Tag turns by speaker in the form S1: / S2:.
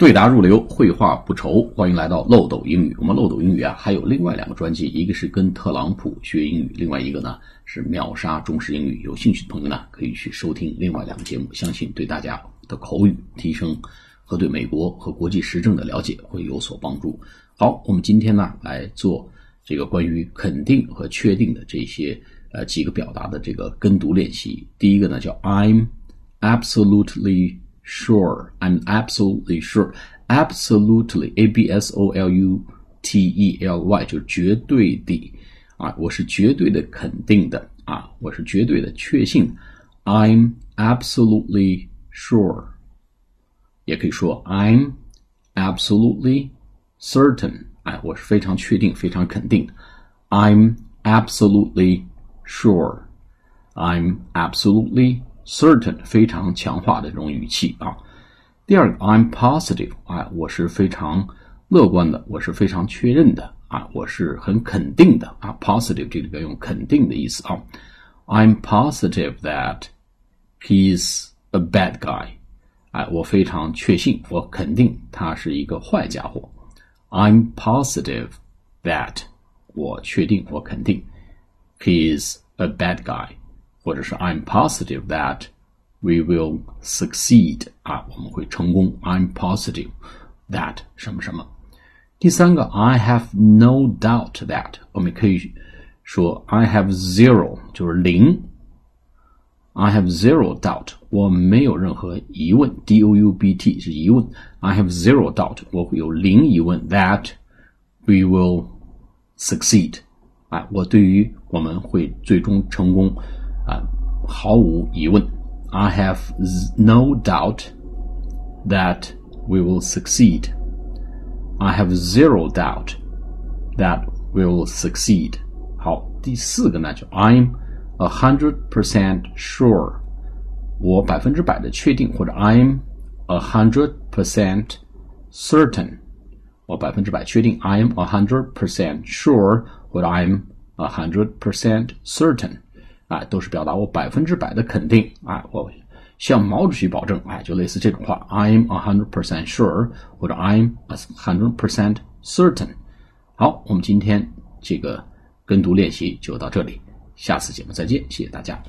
S1: 对答如流，绘画不愁。欢迎来到漏斗英语。我们漏斗英语啊，还有另外两个专辑，一个是跟特朗普学英语，另外一个呢是秒杀中式英语。有兴趣的朋友呢，可以去收听另外两个节目，相信对大家的口语提升和对美国和国际时政的了解会有所帮助。好，我们今天呢来做这个关于肯定和确定的这些呃几个表达的这个跟读练习。第一个呢叫 I'm absolutely。Sure, I'm absolutely sure. Absolutely, a b s o l u t e l y 就是绝对的啊，我是绝对的肯定的啊，我是绝对的确信。I'm absolutely sure，也可以说 I'm absolutely certain。哎，我是非常确定、非常肯定。I'm absolutely sure. I'm absolutely certain 非常强化的这种语气啊。第二个，I'm positive，啊，我是非常乐观的，我是非常确认的啊，我是很肯定的啊。positive 这里边用肯定的意思啊。I'm positive that he's a bad guy，哎，我非常确信，我肯定他是一个坏家伙。I'm positive that 我确定，我肯定 he's a bad guy。或者是 I'm positive that we will succeed 啊，我们会成功。I'm positive that 什么什么。第三个，I have no doubt that 我们可以说 I have zero 就是零。I have zero doubt，我没有任何疑问。D O U B T 是疑问。I have zero doubt，我会有零疑问。That we will succeed，啊，我对于我们会最终成功。 啊，毫无疑问，I have no doubt that we will succeed. I have zero doubt that we will succeed. 好，第四个呢，就 I'm a hundred percent sure，我百分之百的确定，或者 I'm a hundred percent certain，我百分之百确定，I'm a hundred percent sure，或者 I'm a hundred percent certain。 啊，都是表达我百分之百的肯定啊，我向毛主席保证，哎，就类似这种话，I'm a hundred percent sure，或者 I'm a hundred percent certain。好，我们今天这个跟读练习就到这里，下次节目再见，谢谢大家。